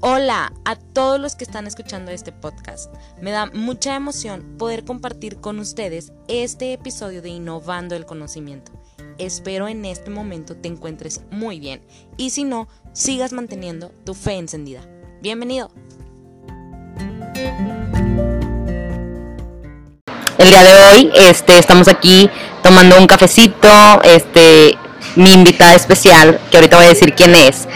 Hola a todos los que están escuchando este podcast. Me da mucha emoción poder compartir con ustedes este episodio de Innovando el Conocimiento. Espero en este momento te encuentres muy bien y si no, sigas manteniendo tu fe encendida. Bienvenido. El día de hoy este, estamos aquí tomando un cafecito. Este, mi invitada especial, que ahorita voy a decir quién es,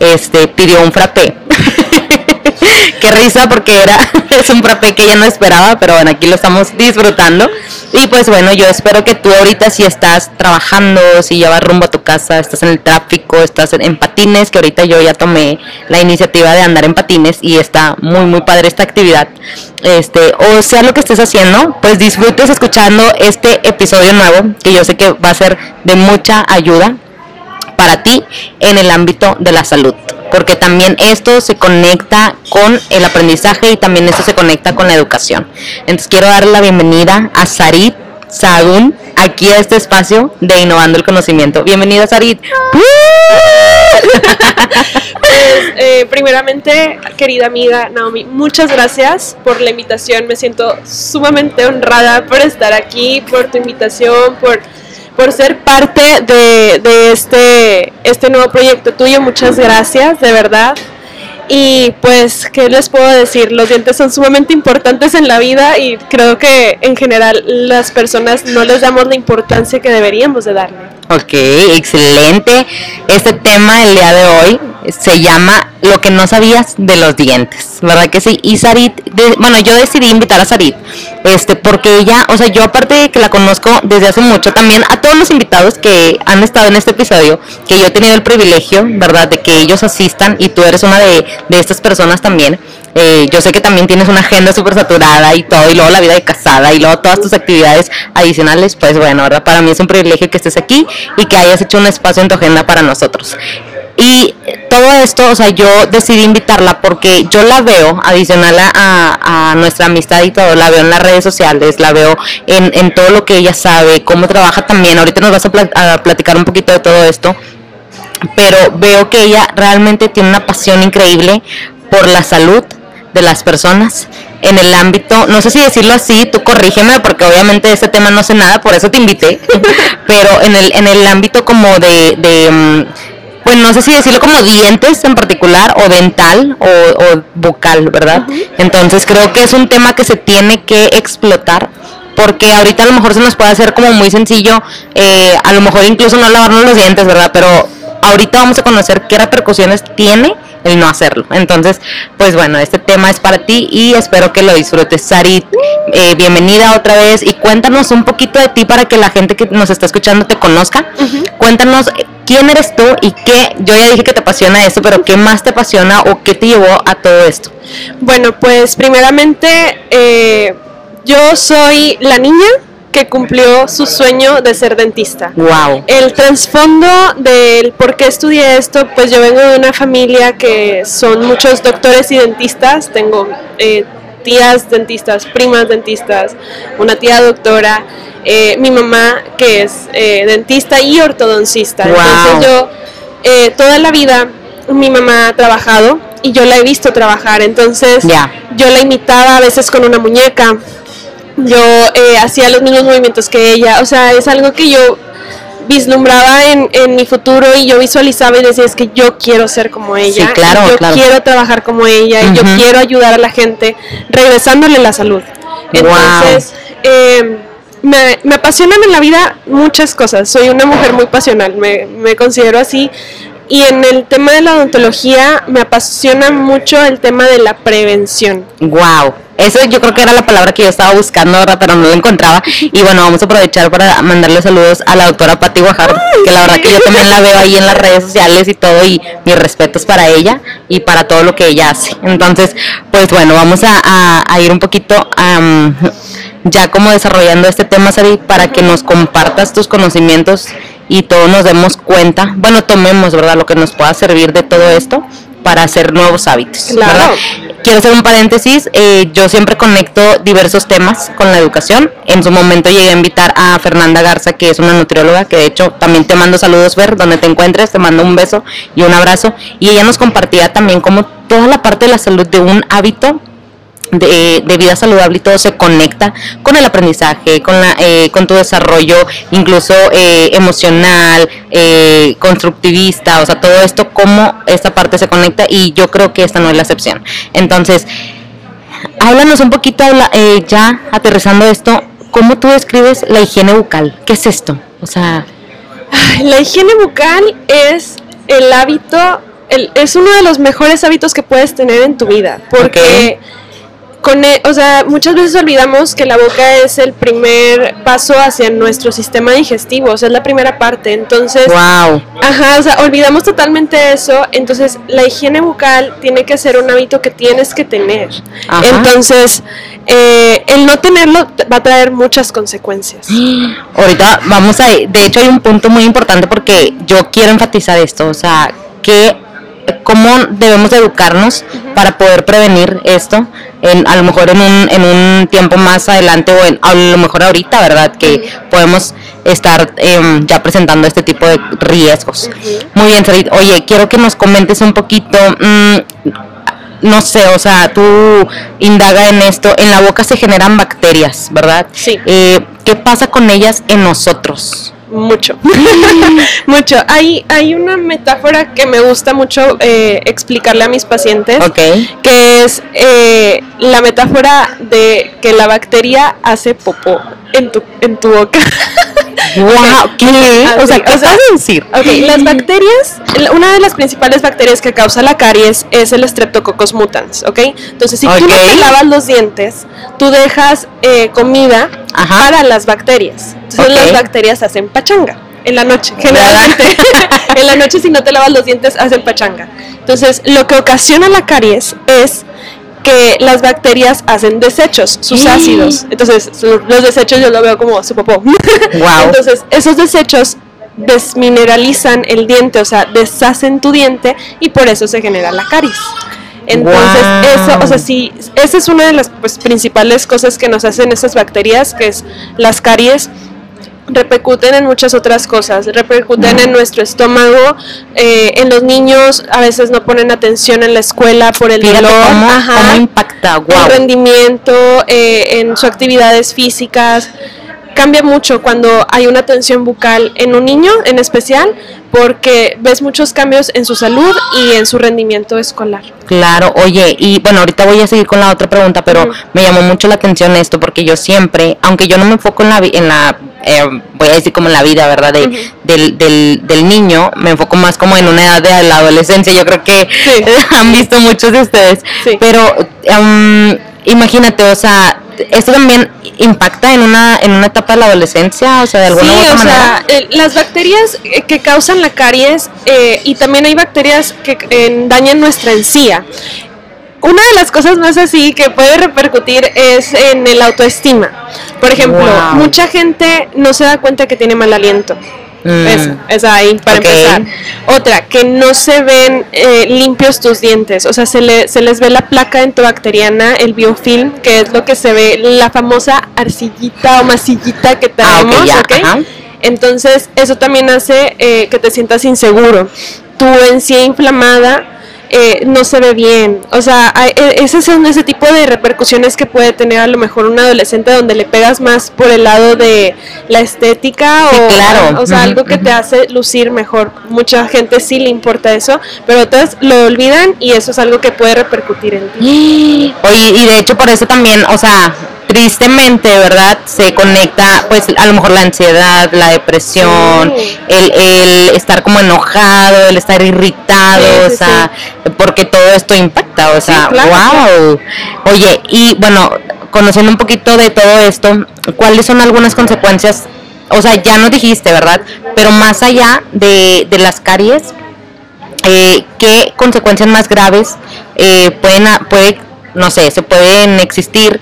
este, pidió un frappé. Qué risa porque era es un frappé que ella no esperaba, pero bueno, aquí lo estamos disfrutando. Y pues bueno, yo espero que tú ahorita si estás trabajando, si ya vas rumbo a tu casa, estás en el tráfico, estás en patines, que ahorita yo ya tomé la iniciativa de andar en patines y está muy muy padre esta actividad. Este, o sea lo que estés haciendo, pues disfrutes escuchando este episodio nuevo, que yo sé que va a ser de mucha ayuda para ti en el ámbito de la salud porque también esto se conecta con el aprendizaje y también esto se conecta con la educación. Entonces quiero darle la bienvenida a Sarit Sagún aquí a este espacio de Innovando el Conocimiento. Bienvenida Sarit. Pues, eh, primeramente, querida amiga Naomi, muchas gracias por la invitación. Me siento sumamente honrada por estar aquí, por tu invitación, por por ser parte de, este, este nuevo proyecto tuyo. Muchas gracias, de verdad. Y pues, ¿qué les puedo decir? Los dientes son sumamente importantes en la vida y creo que en general las personas no les damos la importancia que deberíamos de darle. Ok, excelente. Este tema el día de hoy se llama Lo que no sabías de los dientes, ¿verdad que sí? Y Sarit, bueno, yo decidí invitar a Sarit, este, porque ella, o sea, yo aparte de que la conozco desde hace mucho, también a todos los invitados que han estado en este episodio, que yo he tenido el privilegio, ¿verdad?, de que ellos asistan y tú eres una de, de estas personas también. Eh, yo sé que también tienes una agenda súper saturada y todo, y luego la vida de casada, y luego todas tus actividades adicionales, pues bueno, ¿verdad? Para mí es un privilegio que estés aquí y que hayas hecho un espacio en tu agenda para nosotros. Y todo esto, o sea, yo decidí invitarla porque yo la veo, adicional a, nuestra amistad y todo, la veo en las redes sociales, la veo en, todo lo que ella sabe, cómo trabaja también. Ahorita nos vas a, a platicar un poquito de todo esto, pero veo que ella realmente tiene una pasión increíble por la salud de las personas en el ámbito, no sé si decirlo así, tú corrígeme porque obviamente de este tema no sé nada, por eso te invité, pero en el, en el ámbito como de, de mm, pues no sé si decirlo como dientes en particular o dental o, o vocal, ¿verdad? Entonces creo que es un tema que se tiene que explotar porque ahorita a lo mejor se nos puede hacer como muy sencillo, eh, a lo mejor incluso no lavarnos los dientes, ¿verdad? Pero ahorita vamos a conocer qué repercusiones tiene el no hacerlo. Entonces, pues bueno, este tema es para ti y espero que lo disfrutes. Sarit, eh, bienvenida otra vez y cuéntanos un poquito de ti para que la gente que nos está escuchando te conozca. Cuéntanos quién eres tú y qué, yo ya dije que te apasiona esto, pero qué más te apasiona o qué te llevó a todo esto. Bueno, pues primeramente eh, yo soy la niña que cumplió su sueño de ser dentista. Wow. El trasfondo del por qué estudié esto, pues yo vengo de una familia que son muchos doctores y dentistas. Tengo eh, tías dentistas, primas dentistas, una tía doctora, eh, mi mamá que es eh, dentista y ortodoncista. Wow. Entonces yo eh, toda la vida mi mamá ha trabajado y yo la he visto trabajar. Entonces yo la imitaba a veces con una muñeca yo eh, hacía los mismos movimientos que ella, o sea, es algo que yo vislumbraba en, en mi futuro y yo visualizaba y decía, es que yo quiero ser como ella, Sí, claro, y yo claro. quiero trabajar como ella, y yo quiero ayudar a la gente regresándole la salud. Entonces, eh, me, me apasionan en la vida muchas cosas, soy una mujer muy pasional, me, me considero así. Y en el tema de la odontología me apasiona mucho el tema de la prevención. Wow. Eso yo creo que era la palabra que yo estaba buscando, ¿verdad? pero no la encontraba. Y bueno, vamos a aprovechar para mandarle saludos a la doctora Patti Guajardo, que la verdad que yo también la veo ahí en las redes sociales y todo, y mis respetos para ella y para todo lo que ella hace. Entonces, pues bueno, vamos a, a- a ir un poquito ya como desarrollando este tema, Sari, para que nos compartas tus conocimientos y todos nos demos cuenta, bueno, tomemos, ¿verdad?, lo que nos pueda servir de todo esto para hacer nuevos hábitos. Claro. ¿verdad? Quiero hacer un paréntesis, eh, yo siempre conecto diversos temas con la educación. En su momento llegué a invitar a Fernanda Garza, que es una nutrióloga, que de hecho también te mando saludos, Ver, donde te encuentres, te mando un beso y un abrazo. Y ella nos compartía también como toda la parte de la salud de un hábito de, de vida saludable y todo se conecta con el aprendizaje, con, la, eh, con tu desarrollo incluso eh, emocional, eh, constructivista, o sea, todo esto, cómo esta parte se conecta y yo creo que esta no es la excepción. Entonces, háblanos un poquito, habla- eh, ya aterrizando esto, ¿cómo tú describes la higiene bucal? ¿Qué es esto? O sea, La higiene bucal es el hábito, el- es uno de los mejores hábitos que puedes tener en tu vida, porque con, e- o sea, muchas veces olvidamos que la boca es el primer paso hacia nuestro sistema digestivo, o sea, es la primera parte, entonces, wow. ajá, o sea, olvidamos totalmente eso, entonces la higiene bucal tiene que ser un hábito que tienes que tener, Ajá. entonces, eh, el no tenerlo va a traer muchas consecuencias. Ahorita vamos a, de hecho hay un punto muy importante porque yo quiero enfatizar esto, o sea, que cómo debemos de educarnos para poder prevenir esto, en, a lo mejor en un, en un tiempo más adelante o en, a lo mejor ahorita, ¿verdad? Que podemos estar em, ya presentando este tipo de riesgos. Muy bien, Sarit. Oye, quiero que nos comentes un poquito, mm, no sé, o sea, tú indaga en esto, en la boca se generan bacterias, ¿verdad? Sí. Eh, ¿Qué pasa con ellas en nosotros? Mucho, mucho. Hay, hay una metáfora que me gusta mucho eh, explicarle a mis pacientes, Ok. que es eh, la metáfora de que la bacteria hace popó en tu, en tu boca. Wow, ¿qué? O sea, ¿qué o sea, vas a decir? Ok, las bacterias, una de las principales bacterias que causa la caries es el Streptococcus mutans, ¿ok? Entonces, si tú no te lavas los dientes, tú dejas eh, comida Ajá. para las bacterias. Entonces, las bacterias hacen pachanga en la noche, generalmente. en la noche, si no te lavas los dientes, hacen pachanga. Entonces, lo que ocasiona la caries es que las bacterias hacen desechos, sus ácidos. Entonces, los desechos yo lo veo como su popó. Wow. Entonces, esos desechos desmineralizan el diente, o sea, deshacen tu diente y por eso se genera la caries. Entonces, eso, o sea, sí, esa es una de las pues, principales cosas que nos hacen esas bacterias, que es las caries repercuten en muchas otras cosas, repercuten en nuestro estómago, eh, en los niños a veces no ponen atención en la escuela por el Fíjate dolor, cómo, ajá cómo impacta, el wow. rendimiento, eh, en sus actividades físicas. Cambia mucho cuando hay una tensión bucal en un niño en especial, porque ves muchos cambios en su salud y en su rendimiento escolar. Claro, oye, y bueno, ahorita voy a seguir con la otra pregunta, pero me llamó mucho la atención esto porque yo siempre, aunque yo no me enfoco en la, en la eh, voy a decir como en la vida, ¿verdad? De, del, del, del niño, me enfoco más como en una edad de la adolescencia, yo creo que Sí. han visto muchos de ustedes, Sí. pero em, imagínate, o sea, esto también impacta en una, en una etapa de la adolescencia, o sea, de alguna Sí, u otra o manera. sea, eh, las bacterias eh, que causan la caries eh, y también hay bacterias que eh, dañan nuestra encía. Una de las cosas más así que puede repercutir es en el autoestima. Por ejemplo, Wow. mucha gente no se da cuenta que tiene mal aliento. Mm. Esa, esa ahí, para empezar. Otra, que no se ven eh, limpios tus dientes. O sea, se, le- se les ve la placa entobacteriana, el biofilm, que es lo que se ve, la famosa arcillita o masillita que Ah, ok, tenemos. ya, ¿ok? ajá. Entonces, eso también hace eh, que te sientas inseguro. Tu encía inflamada eh, no se ve bien. O sea, hay- e- ese son ese tipo de repercusiones que puede tener a lo mejor un adolescente donde le pegas más por el lado de la estética Sí, o, claro. o sea, algo que te hace lucir mejor. Mucha gente sí le importa eso, pero otras lo olvidan y eso es algo que puede repercutir en ti. Oye, y de hecho por eso también, o sea, tristemente, ¿verdad? Se conecta, pues, a lo mejor la ansiedad, la depresión, Sí. el, el estar como enojado, el estar irritado, Sí, sí, o sea, porque todo esto impacta, o sea, claro, wow. Oye, y bueno, conociendo un poquito de todo esto, ¿cuáles son algunas consecuencias? O sea, ya nos dijiste, ¿verdad? Pero más allá de, de las caries, eh, ¿qué consecuencias más graves eh, pueden, puede, no sé, se pueden existir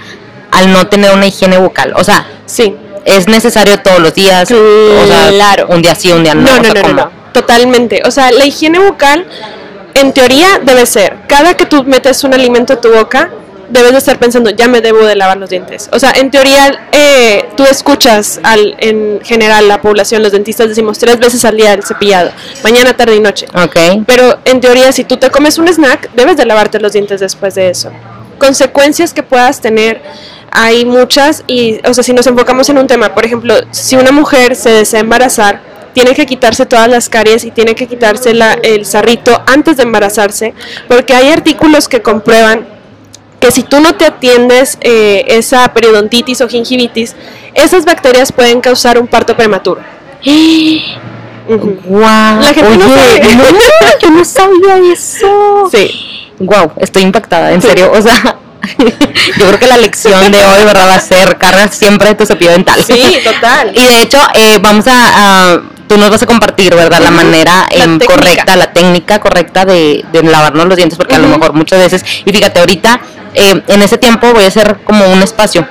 al no tener una higiene bucal? O sea, Sí. es necesario todos los días, o sea, Claro. un día sí, un día no. No, o no, sea, no, no, totalmente. O sea, la higiene bucal en teoría debe ser, cada que tú metes un alimento a tu boca, debes de estar pensando, ya me debo de lavar los dientes. O sea, en teoría, eh, tú escuchas al, en general la población, los dentistas decimos tres veces al día el cepillado, mañana, tarde y noche. Ok. Pero en teoría, si tú te comes un snack, debes de lavarte los dientes después de eso. Consecuencias que puedas tener, hay muchas y, o sea, si nos enfocamos en un tema, por ejemplo, si una mujer se desea embarazar, tiene que quitarse todas las caries y tiene que quitarse la- el sarrito antes de embarazarse, porque hay artículos que comprueban que si tú no te atiendes eh, esa periodontitis o gingivitis, esas bacterias pueden causar un parto prematuro. Guau. La gente no sabe. no, yo no sabía eso. Sí. Wow, estoy impactada, en Sí. serio. O sea, yo creo que la lección de hoy, ¿verdad? Va a ser carga siempre de tu cepillo dental. Sí, total. Y de hecho, eh, vamos a, a- Tú nos vas a compartir, ¿verdad? La manera La em, correcta, la técnica correcta de, de lavarnos los dientes, porque a lo mejor muchas veces. Y fíjate, ahorita, eh, en ese tiempo voy a hacer como un espacio.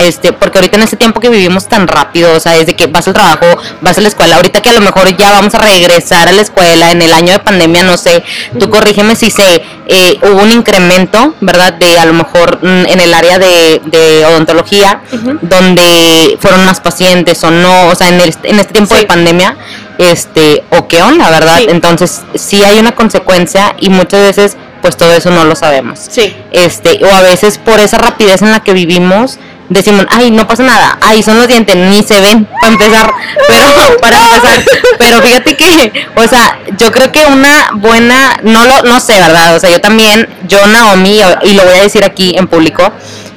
Este, porque ahorita en este tiempo que vivimos tan rápido, o sea, desde que vas al trabajo, vas a la escuela, ahorita que a lo mejor ya vamos a regresar a la escuela en el año de pandemia, no sé, tú corrígeme si se eh, hubo un incremento, ¿verdad? De a lo mejor mm, en el área de, de odontología, donde fueron más pacientes o no, o sea, en, el- en este tiempo Sí. de pandemia, este, o qué onda, ¿verdad? Sí. Entonces, sí hay una consecuencia y muchas veces, pues todo eso no lo sabemos Sí. este o a veces por esa rapidez en la que vivimos decimos ay no pasa nada ay son los dientes ni se ven para empezar pero para empezar pero fíjate que o sea yo creo que una buena no lo no sé verdad o sea yo también yo Naomi y lo voy a decir aquí en público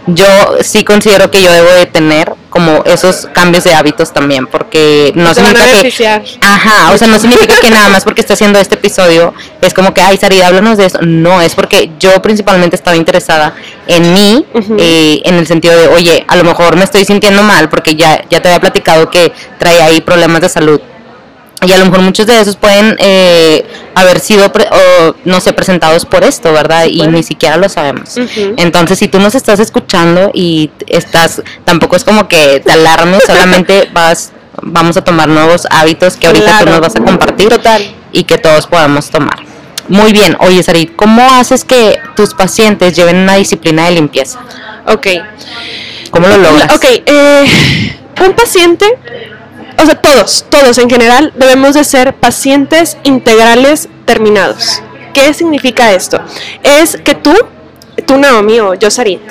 yo sí considero que yo debo de tener como esos cambios de hábitos también porque no significa que. Ajá, o sea, no significa que nada más porque esté haciendo este episodio es como que, ay, Sarida, háblanos de eso. No, es porque yo principalmente estaba interesada en mí, eh, en el sentido de, oye, a lo mejor me estoy sintiendo mal porque ya, ya te había platicado que traía ahí problemas de salud. Y a lo mejor muchos de esos pueden eh, haber sido, pre- o, no sé, presentados por esto, ¿verdad? Y ni siquiera lo sabemos. Entonces, si tú nos estás escuchando y estás, tampoco es como que te alarmes, solamente vas, vamos a tomar nuevos hábitos que ahorita tú Claro. nos vas a compartir Total. y que todos podamos tomar. Muy bien, oye Sarit, ¿cómo haces que tus pacientes lleven una disciplina de limpieza? Ok. ¿Cómo lo logras? Ok, eh, un paciente, o sea, todos, todos en general, debemos de ser pacientes integrales terminados. ¿Qué significa esto? Es que tú, tú Naomi o yo Sarit,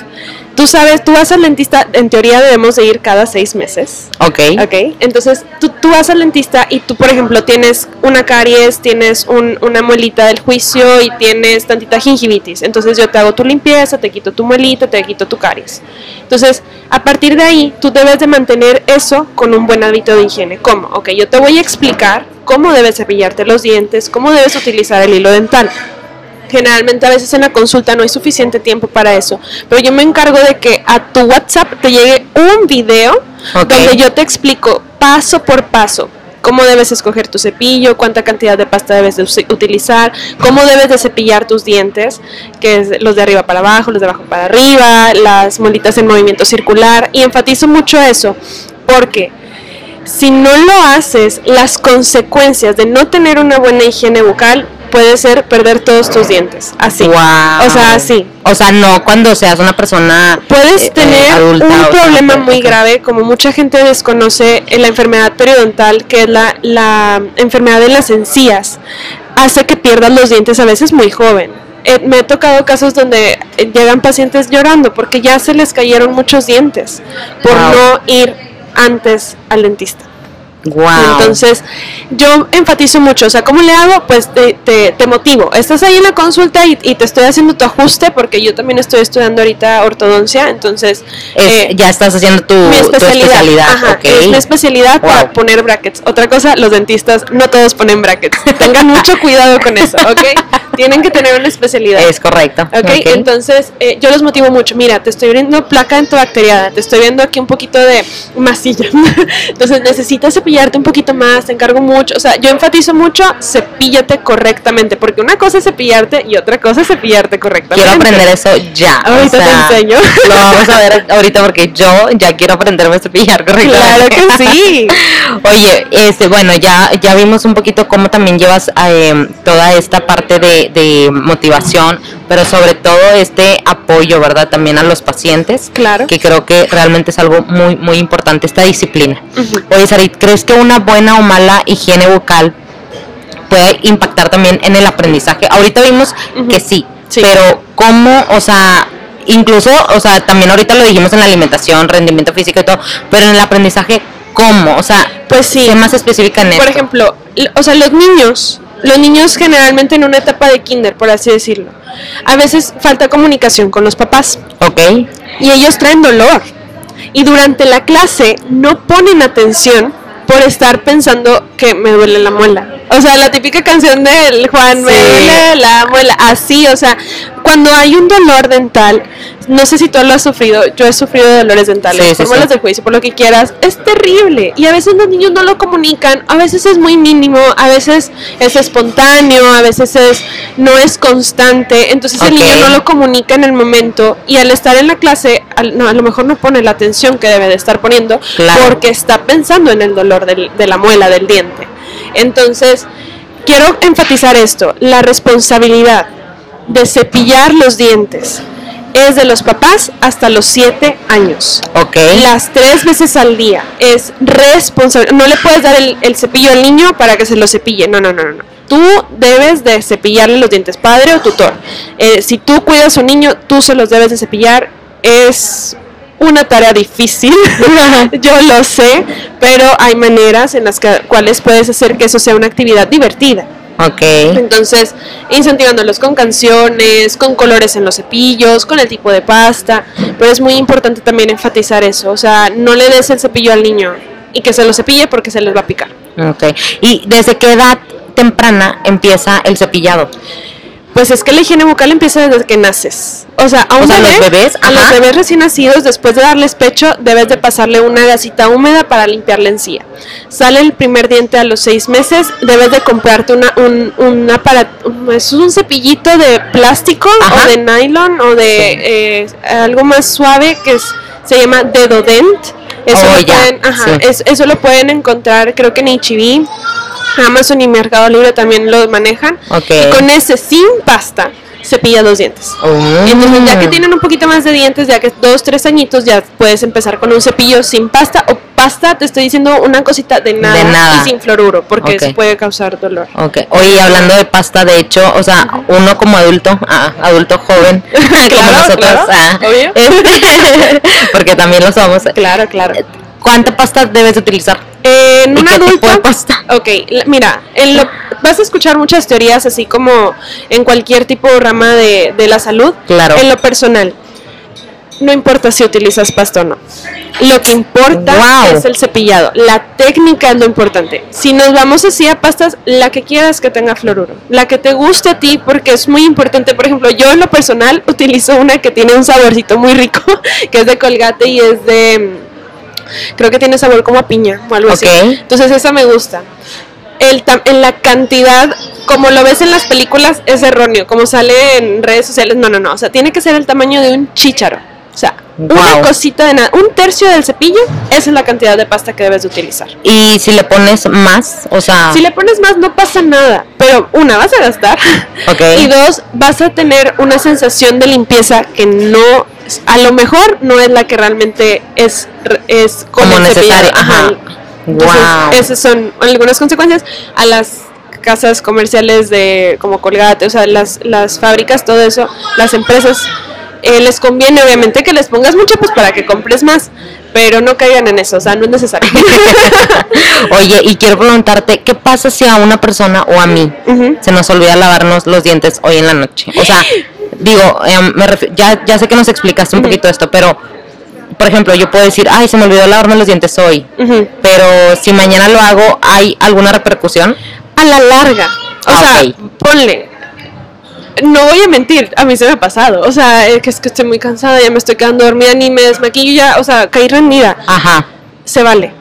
tú sabes, tú vas al dentista, en teoría debemos de ir cada seis meses. Ok. Ok, entonces tú, tú vas al dentista y tú, por ejemplo, tienes una caries, tienes un- una muelita del juicio y tienes tantita gingivitis. Entonces yo te hago tu limpieza, te quito tu muelita, te quito tu caries. Entonces, a partir de ahí, tú debes de mantener eso con un buen hábito de higiene. ¿Cómo? Ok, yo te voy a explicar cómo debes cepillarte los dientes, cómo debes utilizar el hilo dental. Generalmente a veces en la consulta no hay suficiente tiempo para eso, pero yo me encargo de que a tu WhatsApp te llegue un video donde yo te explico paso por paso cómo debes escoger tu cepillo, cuánta cantidad de pasta debes de utilizar, cómo debes de cepillar tus dientes, que es los de arriba para abajo, los de abajo para arriba, las molitas en movimiento circular, y enfatizo mucho eso, porque si no lo haces, las consecuencias de no tener una buena higiene bucal puede ser perder todos tus dientes, así. O sea, así. O sea, no cuando seas una persona Puedes eh, eh, tener adulta, un problema muy grave, como mucha gente desconoce en la enfermedad periodontal, que es la, la enfermedad de las encías. Hace que pierdas los dientes a veces muy joven. Eh, me he tocado casos donde llegan pacientes llorando porque ya se les cayeron muchos dientes por Wow. no ir antes al dentista. Guau. Entonces, yo enfatizo mucho, o sea, ¿cómo le hago? Pues te, te, te motivo. Estás ahí en la consulta y, y te estoy haciendo tu ajuste porque yo también estoy estudiando ahorita ortodoncia, entonces Es- eh, ya estás haciendo tu, mi tu especialidad, especialidad. ajá, ok. es mi especialidad Wow. para poner brackets. Otra cosa, los dentistas no todos ponen brackets. Tengan mucho cuidado con eso, ¿ok? Tienen que tener una especialidad. Es correcto. Ok, ok. entonces eh, yo los motivo mucho. Mira, te estoy viendo placa antibacteriana, te estoy viendo aquí un poquito de masilla. entonces necesitas cepillar cepillarte un poquito más, te encargo mucho. O sea, yo enfatizo mucho, cepíllate correctamente, porque una cosa es cepillarte y otra cosa es cepillarte correctamente. Quiero aprender eso ya. Ahorita o sea, te enseño. Lo vamos a ver ahorita porque yo ya quiero aprenderme a cepillar correctamente. Claro que sí. Oye, este, bueno, ya, ya vimos un poquito cómo también llevas eh, toda esta parte de, de motivación, pero sobre todo este apoyo, ¿verdad? También a los pacientes. Claro. Que creo que realmente es algo muy, muy importante, esta disciplina. Ujú. Oye, Sarit, ¿crees que una buena o mala higiene bucal puede impactar también en el aprendizaje? Ahorita vimos que sí, Sí. pero ¿cómo, o sea, incluso, o sea, también ahorita lo dijimos en la alimentación, rendimiento físico y todo, pero en el aprendizaje, ¿cómo? O sea, Pues sí. sé más específica en Por esto. ejemplo, o sea, los niños, los niños generalmente en una etapa de kinder, por así decirlo, a veces falta comunicación con los papás Ok, y ellos traen dolor. Y durante la clase no ponen atención por estar pensando que me duele la muela. O sea, la típica canción del Juan, me duele la muela. Así, o sea, cuando hay un dolor dental, no sé si tú lo has sufrido, yo he sufrido de dolores dentales, Sí, por sí. de juicio, por lo que quieras, es terrible. Y a veces los niños no lo comunican, a veces es muy mínimo, a veces es espontáneo, a veces es no es constante. Entonces el niño no lo comunica en el momento y al estar en la clase, al- no, a lo mejor no pone la atención que debe de estar poniendo Claro. porque está pensando en el dolor del- de la muela, del diente. Entonces, quiero enfatizar esto, la responsabilidad de cepillar los dientes es de los papás hasta los 7 años. ok. Las tres veces al día es responsable. No le puedes dar el, el cepillo al niño para que se lo cepille. No, no, no, no. Tú debes de cepillarle los dientes, padre o tutor. Eh, si tú cuidas a un niño, tú se los debes de cepillar. Es una tarea difícil, yo lo sé, pero hay maneras en las que- cuales puedes hacer que eso sea una actividad divertida. Ok. Entonces, incentivándolos con canciones, con colores en los cepillos, con el tipo de pasta. Pero es muy importante también enfatizar eso. O sea, no le des el cepillo al niño y que se lo cepille porque se les va a picar. Ok. ¿Y desde qué edad temprana empieza el cepillado? Pues es que la higiene bucal empieza desde que naces. O sea, a un O sea, bebé, los bebés, a los bebés recién nacidos, después de darles pecho, debes de pasarle una gasita húmeda para limpiar la encía. Sale el primer diente a los seis meses, debes de comprarte una, un, un aparato, es un cepillito de plástico Ajá. o de nylon o de eh, algo más suave que es- se llama Dedodent. Eso, Oh, lo ya, pueden, ajá, sí. es- eso lo pueden encontrar creo que en HB. Amazon y Mercado Libre también lo manejan. Ok. Y con ese sin pasta cepilla los dientes. Mm. Entonces ya que tienen un poquito más de dientes, ya que dos, tres añitos, ya puedes empezar con un cepillo sin pasta o pasta, te estoy diciendo una cosita de nada, De nada. y sin fluoruro, porque eso puede causar dolor. Ok, oye, hablando de pasta, de hecho, o sea, uno como adulto, ah, adulto joven, como Claro, nosotros, claro, ah, obvio. este, porque también lo somos. Claro, claro. ¿Cuánta pasta debes utilizar? En ¿Y un adulto, de pasta? ok, mira, en lo, vas a escuchar muchas teorías, así como en cualquier tipo de rama de, de la salud. Claro. En lo personal, no importa si utilizas pasta o no. Lo que importa Wow. es el cepillado. La técnica es lo importante. Si nos vamos así a pastas, la que quieras que tenga fluoruro. La que te guste a ti, porque es muy importante. Por ejemplo, yo en lo personal utilizo una que tiene un saborcito muy rico, que es de colgate y es de... Creo que tiene sabor como a piña o algo así. Ok. Entonces esa me gusta. El en la cantidad, como lo ves en las películas, es erróneo. Como sale en redes sociales, no, no, no. O sea, tiene que ser el tamaño de un chícharo. O sea, una Guau. cosita de nada. Un tercio del cepillo, esa es la cantidad de pasta que debes de utilizar. Y si le pones más, o sea, Si le pones más, no pasa nada. Pero una, vas a gastar. Ok. Y dos, vas a tener una sensación de limpieza que no, a lo mejor no es la que realmente es, es como necesario. Ajá. Entonces, Wow. esas son algunas consecuencias a las casas comerciales de como Colgate, o sea, las, las fábricas, todo eso, las empresas, eh, les conviene obviamente que les pongas mucho pues para que compres más, pero no caigan en eso, o sea, no es necesario. Oye, y quiero preguntarte, ¿qué pasa si a una persona o a mí se nos olvida lavarnos los dientes hoy en la noche? O sea, digo, em, me ya, ya sé que nos explicaste un poquito esto, pero, por ejemplo, yo puedo decir, ay, se me olvidó lavarme los dientes hoy, pero si mañana lo hago, ¿hay alguna repercusión? a la larga. O Ah, sea, ponle. No voy a mentir, a mí se me ha pasado. O sea, es que, es que estoy muy cansada, ya me estoy quedando dormida, ni me desmaquillo ya. O sea, caí rendida. Ajá. Se vale.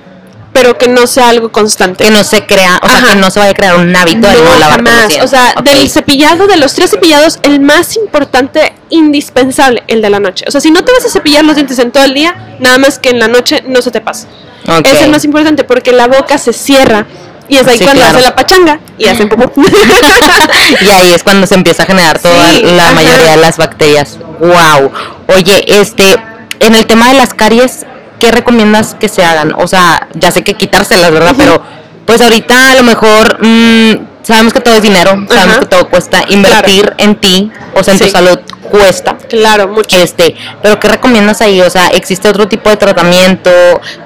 Pero que no sea algo constante. Que no se crea, o sea, Ajá. que no se vaya a crear un hábito de no No, lavar jamás. O sea, del cepillado, de los tres cepillados, el más importante, indispensable, el de la noche. O sea, si no te vas a cepillar los dientes en todo el día, nada más que en la noche no se te pasa. Es el más importante porque la boca se cierra y es ahí Sí, cuando claro. hace la pachanga y hacen popó. y ahí es cuando se empieza a generar toda Sí, la ajá. mayoría de las bacterias. Wow. Oye, este, en el tema de las caries, ¿qué recomiendas que se hagan? O sea, ya sé que quitárselas, ¿verdad? Pero pues ahorita a lo mejor mm, sabemos que todo es dinero, sabemos Ajá. que todo cuesta invertir en ti, o sea, en Sí. tu salud cuesta. claro, mucho. Este, pero ¿qué recomiendas ahí? O sea, ¿existe otro tipo de tratamiento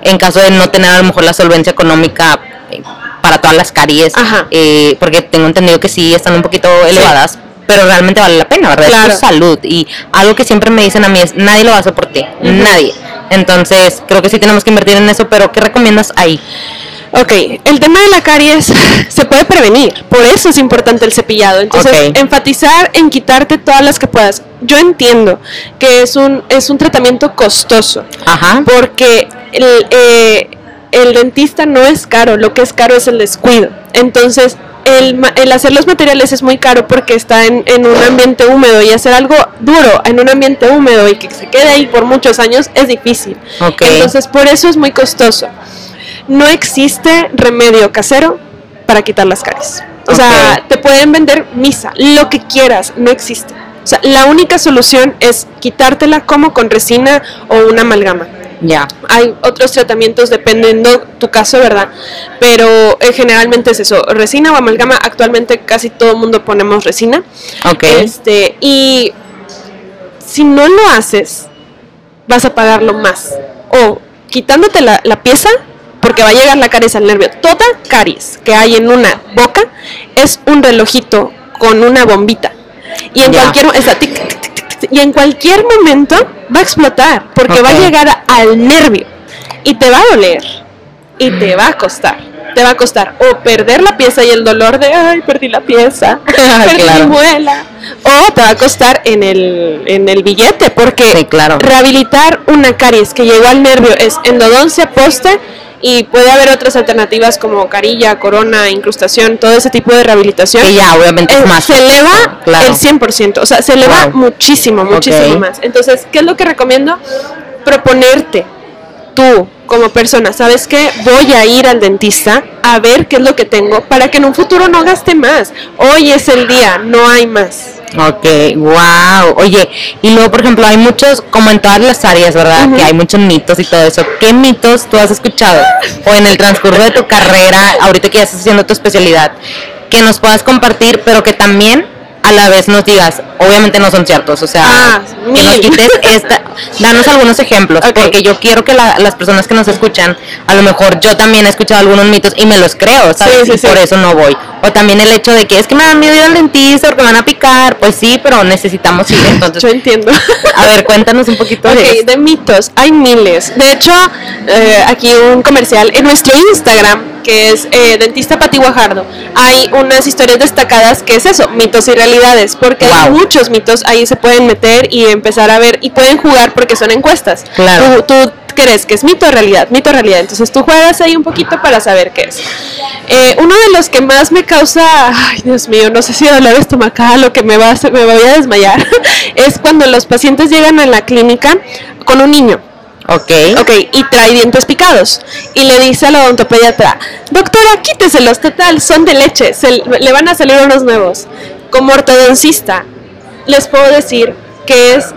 en caso de no tener a lo mejor la solvencia económica eh, para todas las caries? Ajá. Eh, porque tengo entendido que sí están un poquito elevadas, pero realmente vale la pena, ¿verdad? Claro. Es tu salud. Y algo que siempre me dicen a mí es, nadie lo va a hacer por ti, nadie. Entonces, creo que sí tenemos que invertir en eso, pero ¿qué recomiendas ahí? Ok, el tema de la caries se puede prevenir, por eso es importante el cepillado. Entonces, enfatizar en quitarte todas las que puedas. Yo entiendo que es un, es un tratamiento costoso, Ajá. porque el, eh, el dentista no es caro, lo que es caro es el descuido. Entonces, el, el hacer los materiales es muy caro porque está en, en un ambiente húmedo y hacer algo duro en un ambiente húmedo y que se quede ahí por muchos años es difícil. Entonces, por eso es muy costoso. No existe remedio casero para quitar las caries. O sea, te pueden vender misa, lo que quieras, no existe. O sea, la única solución es quitártela como con resina o una amalgama. Ya. Hay otros tratamientos dependiendo tu caso, ¿verdad? Pero eh, generalmente es eso, resina o amalgama. Actualmente casi todo el mundo ponemos resina. Ok. Este, y si no lo haces, vas a pagarlo más. O quitándote la, la pieza, porque va a llegar la caries al nervio. Toda caries que hay en una boca es un relojito con una bombita. Y en Ya. cualquier está tic, tic, tic, tic, tic, y en cualquier momento va a explotar, porque va a llegar al nervio y te va a doler y te va a costar. Te va a costar o perder la pieza y el dolor de ay, perdí la pieza, perdí Claro. mi muela, o te va a costar en el, en el billete, porque Sí, claro. rehabilitar una caries que llegó al nervio es endodoncia, poste y puede haber otras alternativas como carilla, corona, incrustación, todo ese tipo de rehabilitación. Que ya obviamente Eh, es más. se eleva Claro. el 100%, o sea, se eleva Wow. muchísimo, muchísimo más. Entonces, ¿qué es lo que recomiendo? Proponerte tú como persona, ¿sabes qué? Voy a ir al dentista a ver qué es lo que tengo para que en un futuro no gaste más. Hoy es el día, no hay más. Ok, wow. Oye, y luego, por ejemplo, hay muchos, como en todas las áreas, ¿verdad? Que hay muchos mitos y todo eso. ¿Qué mitos tú has escuchado? O en el transcurso de tu carrera, ahorita que ya estás haciendo tu especialidad, que nos puedas compartir, pero que también a la vez nos digas, obviamente no son ciertos, o sea, Ah, que nos quites esta, danos algunos ejemplos, porque yo quiero que la- las personas que nos escuchan, a lo mejor yo también he escuchado algunos mitos y me los creo, ¿sabes? Sí, sí, y sí. por eso no voy. O también el hecho de que es que me dan miedo ir al dentista porque me van a picar, pues sí, pero necesitamos ir, entonces, Yo entiendo. a ver, cuéntanos un poquito de eso. de mitos, hay miles. De hecho, eh, aquí un comercial en nuestro Instagram, que es eh, Dentista Pati Guajardo, hay unas historias destacadas que es eso, mitos y realidades, porque hay muchos mitos, ahí se pueden meter y empezar a ver, y pueden jugar porque son encuestas. Claro. Tú, tú crees que es mito o realidad, mito o realidad, entonces tú juegas ahí un poquito para saber qué es. Eh, uno de los que más me causa, ay Dios mío, no sé si dolor estomacal o que me, va a, hacer- me voy a desmayar, es cuando los pacientes llegan a la clínica con un niño. Ok. Ok, y trae dientes picados. Y le dice a la odontopediatra, doctora, quíteselos, total, son de leche, se, le van a salir unos nuevos. Como ortodoncista, les puedo decir que es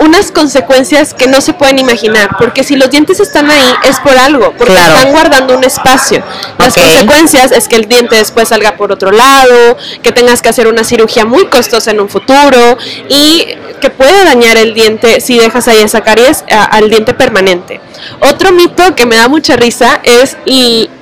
unas consecuencias que no se pueden imaginar, porque si los dientes están ahí es por algo, porque Claro. están guardando un espacio. Las consecuencias es que el diente después salga por otro lado, que tengas que hacer una cirugía muy costosa en un futuro y que puede dañar el diente si dejas ahí esa caries a- al diente permanente. Otro mito que me da mucha risa es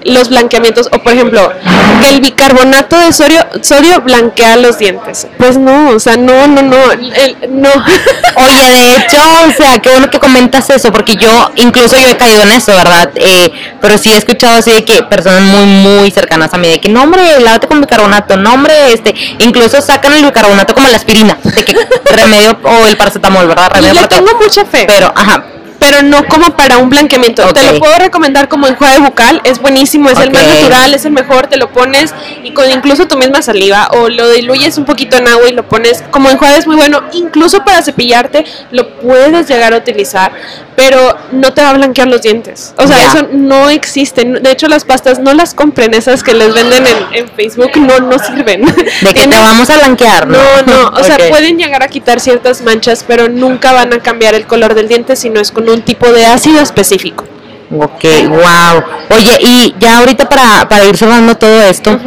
los blanqueamientos, o por ejemplo, que el bicarbonato de sodio, sodio blanquea los dientes. Pues no, o sea, no, no, no, el- no. Oye, de hecho, o sea, qué bueno que comentas eso, porque yo, incluso yo he caído en eso, ¿verdad? Eh, pero sí he escuchado así de que personas muy, muy cercanas a mí, de que, no, hombre, lávate con bicarbonato, no, hombre, este, incluso sacan el bicarbonato como la aspirina, de que remedio, o el paracetamol, ¿verdad? Remedio Le tengo mucha fe. Pero, ajá, pero no como para un blanqueamiento. Ok. Te lo puedo recomendar como enjuague bucal, es buenísimo, es el más natural, es el mejor, te lo pones y con incluso tu misma saliva o lo diluyes un poquito en agua y lo pones como enjuague es muy bueno, incluso para cepillarte lo puedes llegar a utilizar, pero no te va a blanquear los dientes. O sea, Ya. eso no existe. De hecho, las pastas no las compren, esas que les venden en, en Facebook no, no sirven. De que te vamos a blanquear, ¿no? no, no, o sea, Ok. pueden llegar a quitar ciertas manchas, pero nunca van a cambiar el color del diente si no es con un tipo de ácido específico. Ok, wow. Oye, y ya ahorita para, para ir cerrando todo esto,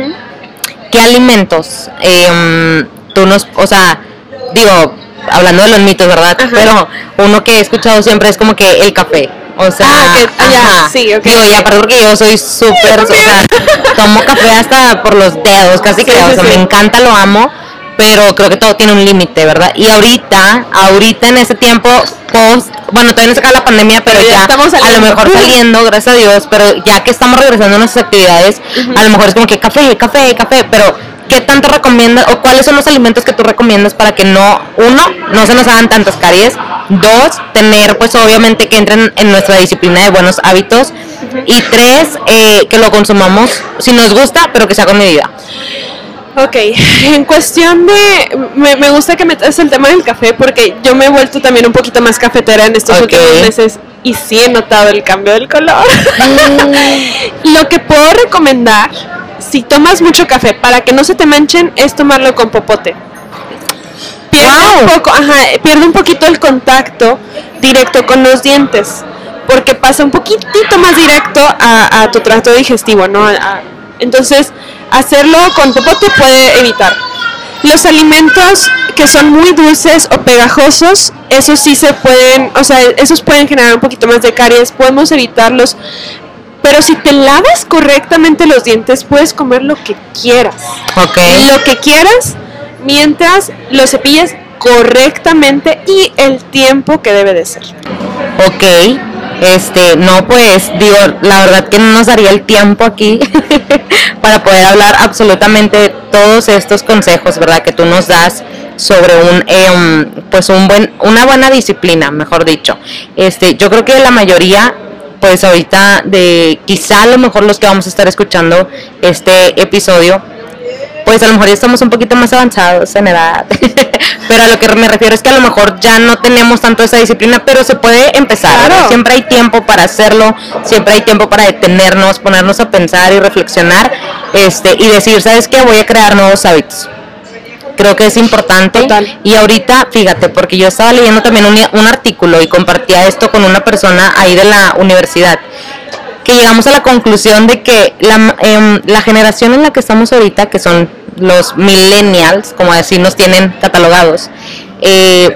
¿qué alimentos em, tú nos, o sea, digo, hablando de los mitos, ¿verdad? Ajá. Pero uno que he escuchado siempre es como que el café. O sea, Ah, que- ah, ya, ajá. sí, ok. Digo, y aparte porque yo soy súper, o sea, tomo café hasta por los dedos, casi Sí, que, o sí, sea, sí. me encanta, lo amo, pero creo que todo tiene un límite, ¿verdad? Y ahorita, ahorita en ese tiempo, post, bueno, todavía no se acaba la pandemia, pero, Pero ya ya, estamos a lo mejor saliendo, gracias a Dios, pero ya que estamos regresando a nuestras actividades, a lo mejor es como que café, café, café, pero ¿qué tanto recomiendas o cuáles son los alimentos que tú recomiendas para que no, uno, no se nos hagan tantas caries, dos, tener pues obviamente que entren en nuestra disciplina de buenos hábitos y tres, eh, que lo consumamos si nos gusta, pero que sea con medida. Ok, en cuestión de, me, me gusta que metas el tema del café porque yo me he vuelto también un poquito más cafetera en estos últimos meses y sí he notado el cambio del color. Lo que puedo recomendar, si tomas mucho café, para que no se te manchen, es tomarlo con popote. Pierde, un, poco, ajá, pierde un poquito el contacto directo con los dientes, porque pasa un poquitito más directo a, a tu tracto digestivo, ¿no? A- a- entonces, hacerlo con popote puede evitar. Los alimentos que son muy dulces o pegajosos, esos sí se pueden, o sea, esos pueden generar un poquito más de caries, podemos evitarlos. Pero si te lavas correctamente los dientes, puedes comer lo que quieras. Ok. Lo que quieras mientras lo cepilles correctamente y el tiempo que debe de ser. Ok, este, no pues, digo, la verdad que no nos daría el tiempo aquí para poder hablar absolutamente de todos estos consejos, ¿verdad? Que tú nos das sobre un, em, pues un buen, una buena disciplina, mejor dicho. Este, yo creo que la mayoría, pues ahorita de, quizá a lo mejor los que vamos a estar escuchando este episodio, pues a lo mejor ya estamos un poquito más avanzados en edad. pero a lo que me refiero es que a lo mejor ya no tenemos tanto esa disciplina, pero se puede empezar. Claro. ¿verdad? Siempre hay tiempo para hacerlo, siempre hay tiempo para detenernos, ponernos a pensar y reflexionar este y decir, ¿sabes qué? Voy a crear nuevos hábitos. Creo que es importante. Total. Y ahorita, fíjate, porque yo estaba leyendo también un, un artículo y compartía esto con una persona ahí de la universidad que llegamos a la conclusión de que la, em, la generación en la que estamos ahorita, que son los millennials, como así nos tienen catalogados, eh,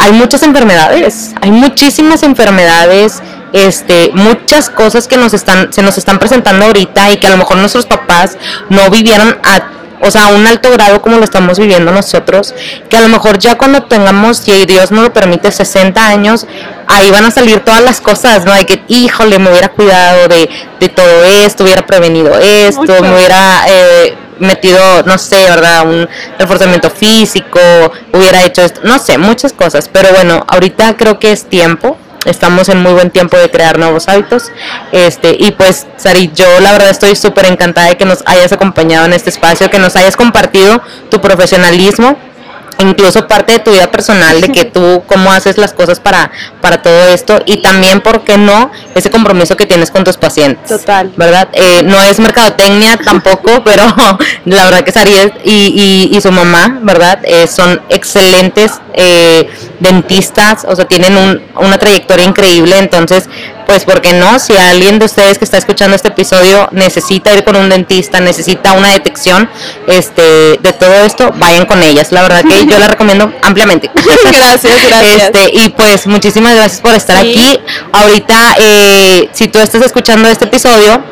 hay muchas enfermedades, hay muchísimas enfermedades, este, muchas cosas que nos están, se nos están presentando ahorita y que a lo mejor nuestros papás no vivieron a o sea, un alto grado como lo estamos viviendo nosotros, que a lo mejor ya cuando tengamos, si Dios nos lo permite, 60 años, ahí van a salir todas las cosas, ¿no? De que, híjole, me hubiera cuidado de, de todo esto, hubiera prevenido esto, Mucho. me hubiera eh, metido, no sé, ¿verdad? Un reforzamiento físico, hubiera hecho esto, no sé, muchas cosas, pero bueno, ahorita creo que es tiempo. Estamos en muy buen tiempo de crear nuevos hábitos. Este, y pues, Sari, yo la verdad estoy súper encantada de que nos hayas acompañado en este espacio, que nos hayas compartido tu profesionalismo, incluso parte de tu vida personal, de que tú cómo haces las cosas para, para todo esto y también, ¿por qué no? Ese compromiso que tienes con tus pacientes. Total. ¿Verdad? Eh, no es mercadotecnia tampoco, pero la verdad que Sari es- y, y, y su mamá, ¿verdad? Eh, son excelentes eh, dentistas, o sea, tienen un- una trayectoria increíble, entonces, pues, ¿por qué no? Si alguien de ustedes que está escuchando este episodio necesita ir con un dentista, necesita una detección este, de todo esto, vayan con ellas. La verdad que yo la recomiendo ampliamente. Gracias, gracias. Este, y pues muchísimas gracias por estar Sí. aquí. Ahorita, eh, si tú estás escuchando este episodio,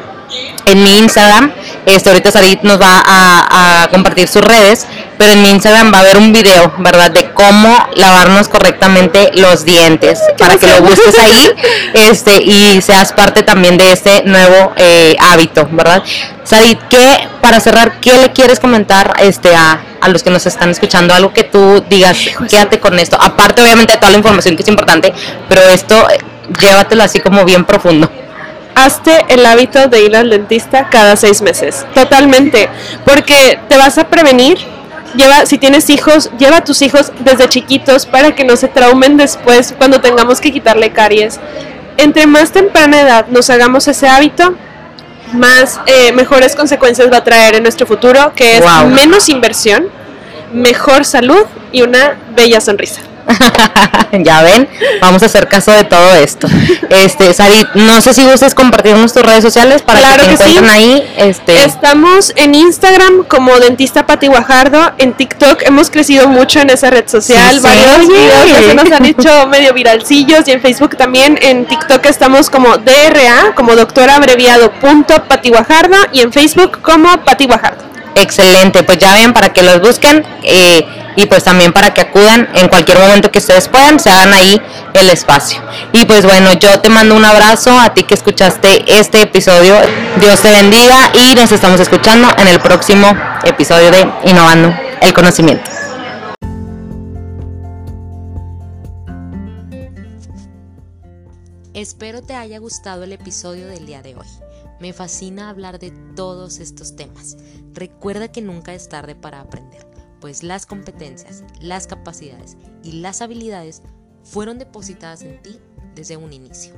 en mi Instagram, este, ahorita Sarit nos va a, a compartir sus redes, pero en mi Instagram va a haber un video, ¿verdad? De cómo lavarnos correctamente los dientes, para que lo busques ahí, este, y seas parte también de este nuevo eh, hábito, ¿verdad? Sarit, ¿qué, para cerrar, qué le quieres comentar este, a, a los que nos están escuchando? Algo que tú digas, quédate con esto, aparte obviamente de toda la información que es importante, pero esto, llévatelo así como bien profundo. Hazte el hábito de ir al dentista cada seis meses. Totalmente. Porque te vas a prevenir. Lleva, si tienes hijos, lleva a tus hijos desde chiquitos para que no se traumen después cuando tengamos que quitarle caries. Entre más temprana edad nos hagamos ese hábito, más eh, mejores consecuencias va a traer en nuestro futuro, que es Wow. menos inversión, mejor salud y una bella sonrisa. ya ven, vamos a hacer caso de todo esto. Este, Sarit, no sé si gustes compartirnos tus redes sociales para Claro que te que sí. ahí. Este, Estamos en Instagram como Dentista Pati Guajardo, en TikTok hemos crecido mucho en esa red social, Sí, sí. varios Oye. videos se nos han hecho medio viralcillos y en Facebook también, en TikTok estamos como DRA, como doctor abreviado punto Pati Guajardo y en Facebook como Pati Guajardo. Excelente, pues ya ven para que los busquen eh, y pues también para que acudan en cualquier momento que ustedes puedan, se hagan ahí el espacio. Y pues bueno, yo te mando un abrazo a ti que escuchaste este episodio. Dios te bendiga y nos estamos escuchando en el próximo episodio de Innovando el Conocimiento. Espero te haya gustado el episodio del día de hoy. Me fascina hablar de todos estos temas. Recuerda que nunca es tarde para aprender, pues las competencias, las capacidades y las habilidades fueron depositadas en ti desde un inicio.